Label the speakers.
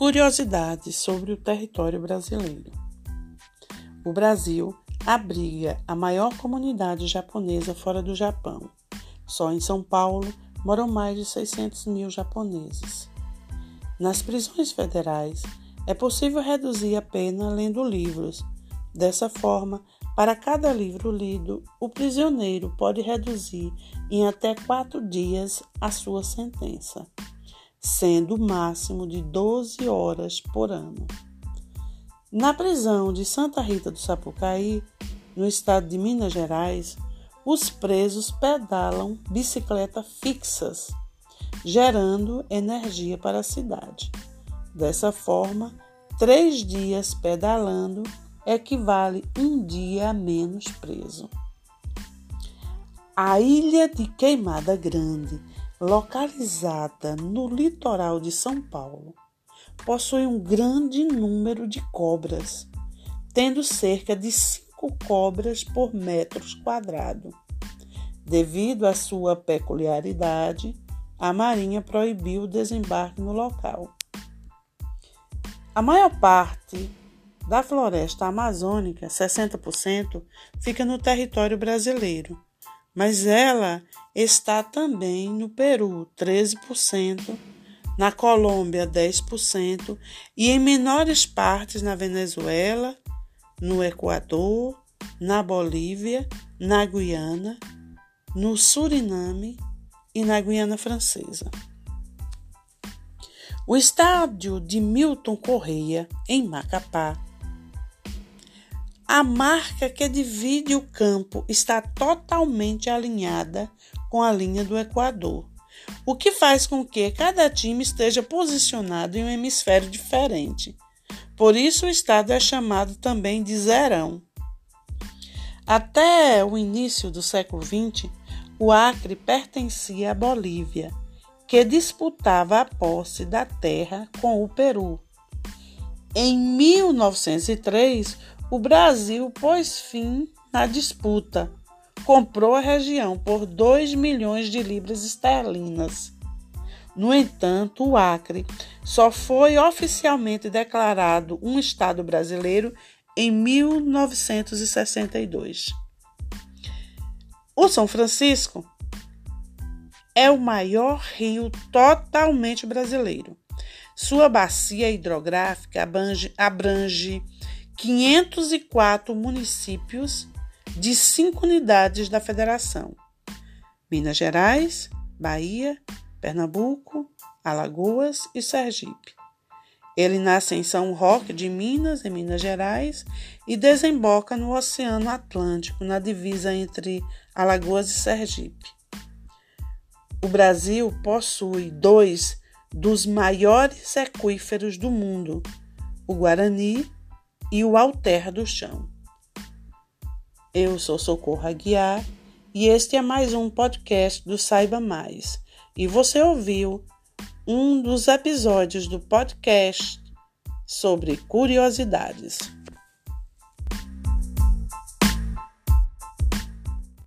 Speaker 1: Curiosidades sobre o território brasileiro. O Brasil abriga a maior comunidade japonesa fora do Japão. Só em São Paulo moram mais de 600 mil japoneses. Nas prisões federais, é possível reduzir a pena lendo livros. Dessa forma, para cada livro lido, o prisioneiro pode reduzir em até quatro dias a sua sentença sendo o máximo de 12 horas por ano. Na prisão de Santa Rita do Sapucaí, no estado de Minas Gerais, os presos pedalam bicicletas fixas, gerando energia para a cidade. Dessa forma, três dias pedalando equivale um dia a menos preso. A ilha de Queimada Grande localizada no litoral de São Paulo, possui um grande número de cobras, tendo cerca de cinco cobras por metros quadrado. Devido à sua peculiaridade, a Marinha proibiu o desembarque no local. A maior parte da floresta amazônica, 60%, fica no território brasileiro mas ela está também no Peru, 13%, na Colômbia, 10%, e em menores partes na Venezuela, no Equador, na Bolívia, na Guiana, no Suriname e na Guiana Francesa. O estádio de Milton Correia, em Macapá, a marca que divide o campo está totalmente alinhada com a linha do Equador, o que faz com que cada time esteja posicionado em um hemisfério diferente. Por isso, o estado é chamado também de Zerão. Até o início do século XX, o Acre pertencia à Bolívia, que disputava a posse da terra com o Peru. Em 1903, o Brasil pôs fim na disputa. Comprou a região por 2 milhões de libras esterlinas. No entanto, o Acre só foi oficialmente declarado um Estado brasileiro em 1962. O São Francisco é o maior rio totalmente brasileiro. Sua bacia hidrográfica abrange, abrange 504 municípios de cinco unidades da federação: Minas Gerais, Bahia, Pernambuco, Alagoas e Sergipe. Ele nasce em São Roque de Minas, em Minas Gerais, e desemboca no Oceano Atlântico, na divisa entre Alagoas e Sergipe. O Brasil possui dois dos maiores aquíferos do mundo, o Guarani e o alter do chão. Eu sou Socorro Aguiar e este é mais um podcast do Saiba Mais. E você ouviu um dos episódios do podcast sobre curiosidades.